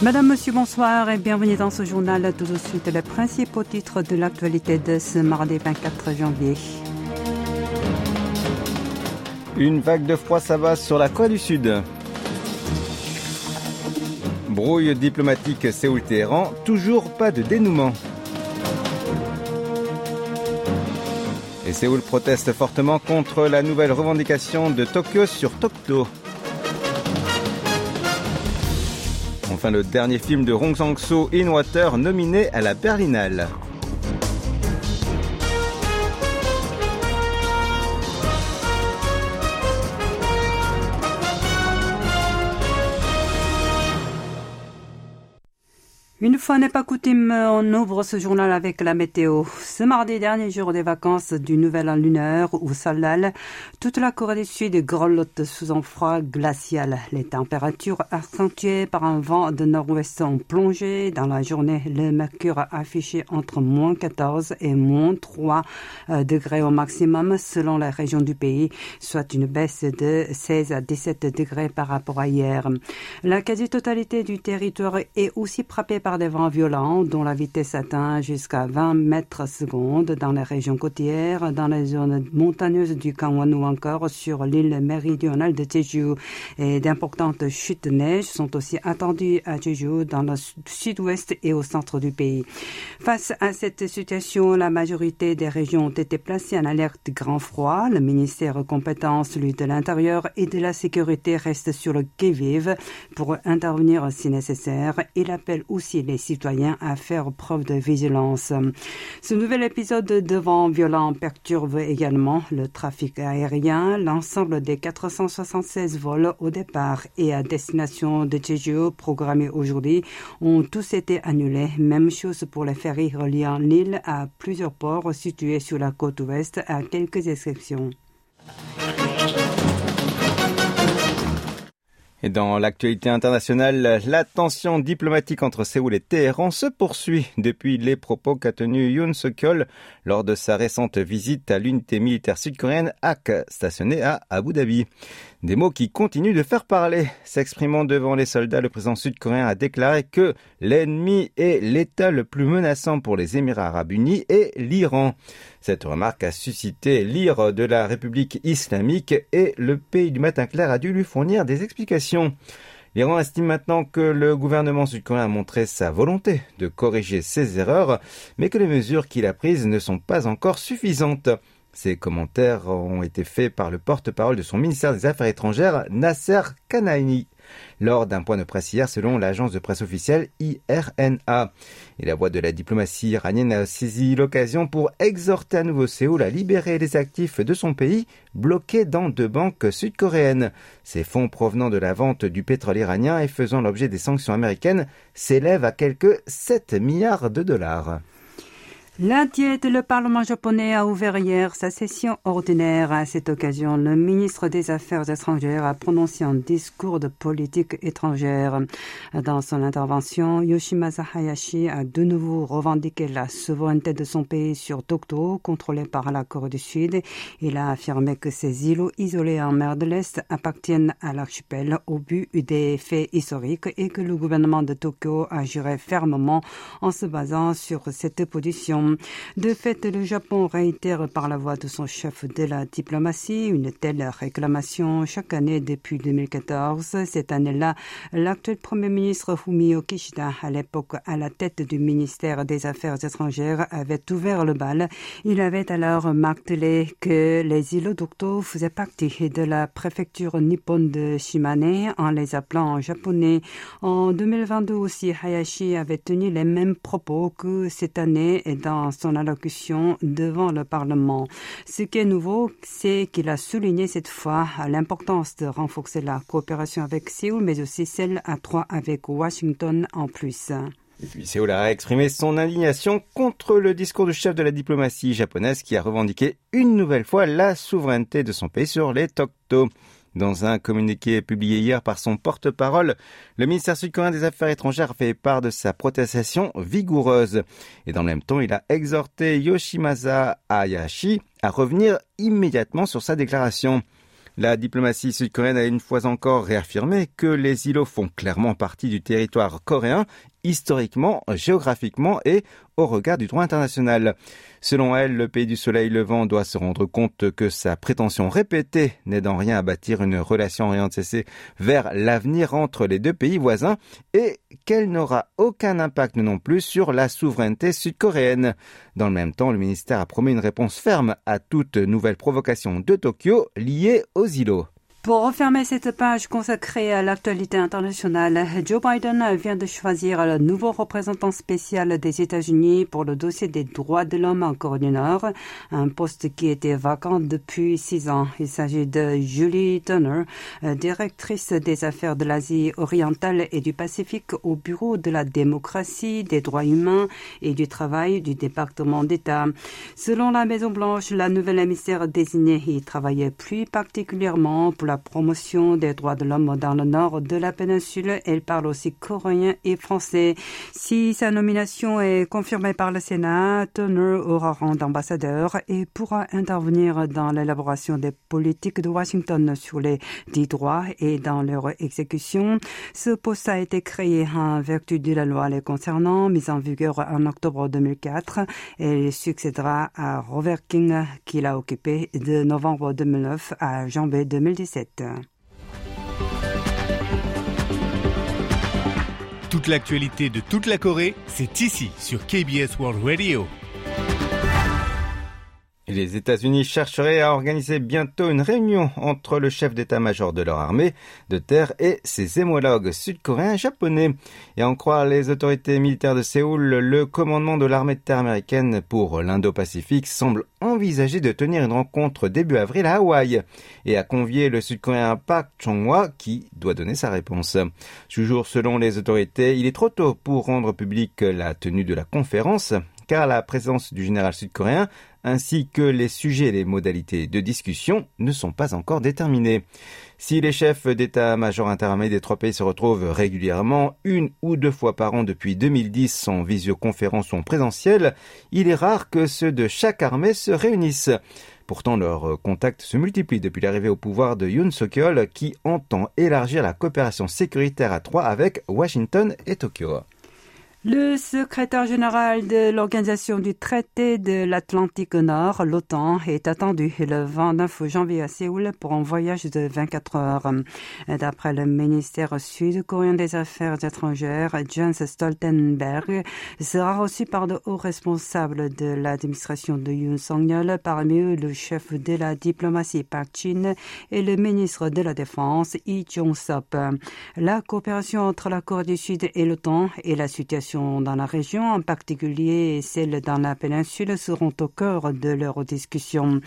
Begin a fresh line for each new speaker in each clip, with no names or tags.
Madame, Monsieur, bonsoir et bienvenue dans ce journal. Tout de suite, les principaux titres de l'actualité de ce mardi 24 janvier.
Une vague de froid s'abat sur la Corée du Sud. Brouille diplomatique Séoul-Téhéran, toujours pas de dénouement. Et Séoul proteste fortement contre la nouvelle revendication de Tokyo sur Tokto? Enfin, le dernier film de Hong Sang-soo, In nominé à la Berlinale.
Une fois n'est pas coutume, on ouvre ce journal avec la météo. Ce mardi, dernier jour des vacances du nouvel an lunaire ou solal, toute la Corée du Sud grelotte sous un froid glacial. Les températures accentuées par un vent de nord-ouest ont plongé. Dans la journée, le mercure a affiché entre moins 14 et moins 3 euh, degrés au maximum selon la région du pays, soit une baisse de 16 à 17 degrés par rapport à hier. La quasi-totalité du territoire est aussi frappée par des vents violents dont la vitesse atteint jusqu'à 20 mètres secondes dans les régions côtières, dans les zones montagneuses du Gangwon ou encore sur l'île méridionale de Jeju. Et d'importantes chutes de neige sont aussi attendues à Jeju dans le sud-ouest et au centre du pays. Face à cette situation, la majorité des régions ont été placées en alerte grand froid. Le ministère compétent, celui de l'Intérieur et de la Sécurité, reste sur le quai-vive pour intervenir si nécessaire. Il appelle aussi les citoyens à faire preuve de vigilance. Ce nouvel épisode de vent violent perturbe également le trafic aérien. L'ensemble des 476 vols au départ et à destination de Jeju programmés aujourd'hui ont tous été annulés. Même chose pour les ferries reliant l'île à plusieurs ports situés sur la côte ouest à quelques exceptions.
Et dans l'actualité internationale, la tension diplomatique entre Séoul et Téhéran se poursuit depuis les propos qu'a tenus Yoon Suk-yeol lors de sa récente visite à l'unité militaire sud-coréenne AK, stationnée à Abu Dhabi. Des mots qui continuent de faire parler. S'exprimant devant les soldats, le président sud-coréen a déclaré que l'ennemi est l'État le plus menaçant pour les Émirats arabes unis et l'Iran. Cette remarque a suscité l'ire de la République islamique et le pays du matin clair a dû lui fournir des explications. L'Iran estime maintenant que le gouvernement sud-coréen a montré sa volonté de corriger ses erreurs, mais que les mesures qu'il a prises ne sont pas encore suffisantes. Ces commentaires ont été faits par le porte-parole de son ministère des Affaires étrangères, Nasser Kanani, lors d'un point de presse hier selon l'agence de presse officielle IRNA. Et la voix de la diplomatie iranienne a saisi l'occasion pour exhorter à nouveau Séoul à libérer les actifs de son pays bloqués dans deux banques sud-coréennes. Ces fonds provenant de la vente du pétrole iranien et faisant l'objet des sanctions américaines s'élèvent à quelques 7 milliards de dollars.
La Diète, le Parlement japonais a ouvert hier sa session ordinaire. À cette occasion, le ministre des Affaires étrangères a prononcé un discours de politique étrangère. Dans son intervention, Yoshimasa Hayashi a de nouveau revendiqué la souveraineté de son pays sur Tokto, contrôlé par la Corée du Sud. Il a affirmé que ces îlots isolés en mer de l'Est appartiennent à l'archipel au but des faits historiques et que le gouvernement de Tokyo agirait fermement en se basant sur cette position. De fait, le Japon réitère par la voix de son chef de la diplomatie une telle réclamation chaque année depuis 2014. Cette année-là, l'actuel Premier ministre Fumio Kishida, à l'époque à la tête du ministère des Affaires étrangères, avait ouvert le bal. Il avait alors martelé que les îlots d'Okto faisaient partie de la préfecture nippone de Shimane en les appelant en japonais. En 2022 aussi, Hayashi avait tenu les mêmes propos que cette année et son allocution devant le Parlement. Ce qui est nouveau, c'est qu'il a souligné cette fois l'importance de renforcer la coopération avec Séoul, mais aussi celle à trois avec Washington en plus.
Et puis Séoul a exprimé son indignation contre le discours du chef de la diplomatie japonaise qui a revendiqué une nouvelle fois la souveraineté de son pays sur les Tokto. Dans un communiqué publié hier par son porte-parole, le ministère sud-coréen des Affaires étrangères fait part de sa protestation vigoureuse. Et dans le même temps, il a exhorté Yoshimasa Hayashi à revenir immédiatement sur sa déclaration. La diplomatie sud-coréenne a une fois encore réaffirmé que les îlots font clairement partie du territoire coréen historiquement, géographiquement et au regard du droit international. Selon elle, le pays du soleil levant doit se rendre compte que sa prétention répétée n'aide en rien à bâtir une relation orientée vers l'avenir entre les deux pays voisins et qu'elle n'aura aucun impact non plus sur la souveraineté sud-coréenne. Dans le même temps, le ministère a promis une réponse ferme à toute nouvelle provocation de Tokyo liée aux îlots.
Pour refermer cette page consacrée à l'actualité internationale, Joe Biden vient de choisir le nouveau représentant spécial des États-Unis pour le dossier des droits de l'homme en Corée du Nord, un poste qui était vacant depuis six ans. Il s'agit de Julie Turner, directrice des affaires de l'Asie orientale et du Pacifique au Bureau de la démocratie, des droits humains et du travail du département d'État. Selon la Maison-Blanche, la nouvelle émissaire désignée y travaillait plus particulièrement pour la promotion des droits de l'homme dans le nord de la péninsule. Elle parle aussi coréen et français. Si sa nomination est confirmée par le Sénat, Turner aura rang d'ambassadeur et pourra intervenir dans l'élaboration des politiques de Washington sur les dix droits et dans leur exécution. Ce poste a été créé en vertu de la loi les concernant, mise en vigueur en octobre 2004 et succédera à Robert King, qu'il a occupé de novembre 2009 à janvier 2017.
Toute l'actualité de toute la Corée, c'est ici sur KBS World Radio.
Les États-Unis chercheraient à organiser bientôt une réunion entre le chef d'état-major de leur armée de terre et ses homologues sud-coréens et japonais. Et en croire les autorités militaires de Séoul, le commandement de l'armée de terre américaine pour l'Indo-Pacifique semble envisager de tenir une rencontre début avril à Hawaï et a convié le sud-coréen Park Chung-hwa qui doit donner sa réponse. Toujours selon les autorités, il est trop tôt pour rendre public la tenue de la conférence car la présence du général sud-coréen ainsi que les sujets et les modalités de discussion ne sont pas encore déterminés. Si les chefs d'état-major interarmés des trois pays se retrouvent régulièrement, une ou deux fois par an depuis 2010 en visioconférence ou en présentiel, il est rare que ceux de chaque armée se réunissent. Pourtant, leurs contacts se multiplient depuis l'arrivée au pouvoir de Yoon Suk-yeol qui entend élargir la coopération sécuritaire à trois avec Washington et Tokyo.
Le secrétaire général de l'Organisation du traité de l'Atlantique Nord, l'OTAN, est attendu le 29 janvier à Séoul pour un voyage de 24 heures. D'après le ministère sud-coréen des Affaires étrangères, Jens Stoltenberg sera reçu par de hauts responsables de l'administration de Yoon Song-yeol, parmi eux le chef de la diplomatie Park Chin et le ministre de la Défense Lee Jong-sop. La coopération entre la Corée du Sud et l'OTAN et la situation dans la région, en particulier celles dans la péninsule, seront au cœur de leurs discussions.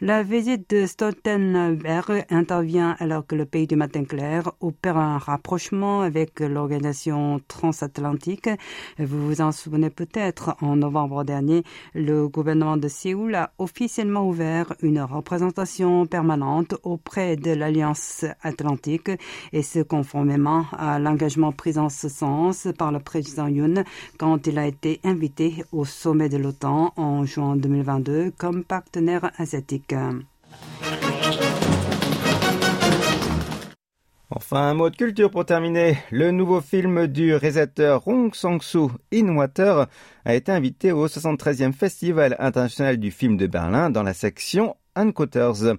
La visite de Stoltenberg intervient alors que le pays du matin clair opère un rapprochement avec l'organisation transatlantique. Vous vous en souvenez peut-être, en novembre dernier, le gouvernement de Séoul a officiellement ouvert une représentation permanente auprès de l'Alliance atlantique et ce conformément à l'engagement pris en ce sens par le président Quand il a été invité au sommet de l'OTAN en juin 2022 comme partenaire asiatique.
Enfin, un mot de culture pour terminer. Le nouveau film du réalisateur Hong Sang-soo, In Water, a été invité au 73e Festival international du film de Berlin dans la section Unquoters.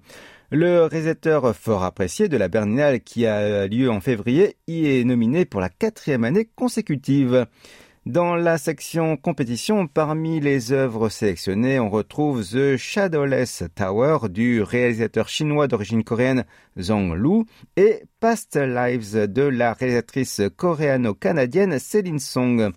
Le réalisateur fort apprécié de la Berlinale qui a lieu en février y est nominé pour la quatrième année consécutive. Dans la section compétition, parmi les œuvres sélectionnées, on retrouve The Shadowless Tower du réalisateur chinois d'origine coréenne Zhang Lu et Past Lives de la réalisatrice coréano-canadienne Céline Song.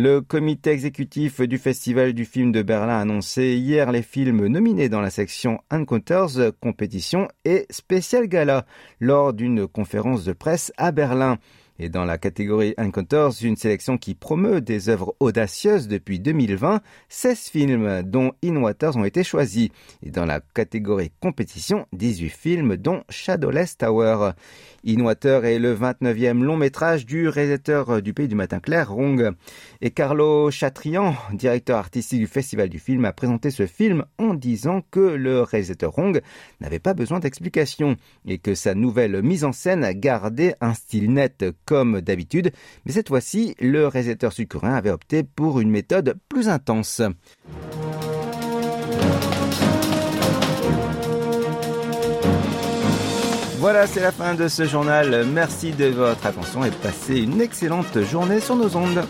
Le comité exécutif du Festival du film de Berlin a annoncé hier les films nominés dans la section Encounters, compétition et spécial gala lors d'une conférence de presse à Berlin. Et dans la catégorie Encounters, une sélection qui promeut des œuvres audacieuses depuis 2020, 16 films dont In Waters ont été choisis. Et dans la catégorie compétition, 18 films dont Shadowless Tower. In Water est le 29e long métrage du réalisateur du Pays du Matin Clair, Rong. Et Carlo Chatrian, directeur artistique du Festival du film, a présenté ce film en disant que le réalisateur Rong n'avait pas besoin d'explications et que sa nouvelle mise en scène gardait un style net comme d'habitude, mais cette fois-ci, le réalisateur sud-coréen avait opté pour une méthode plus intense. Voilà, c'est la fin de ce journal. Merci de votre attention et passez une excellente journée sur nos ondes.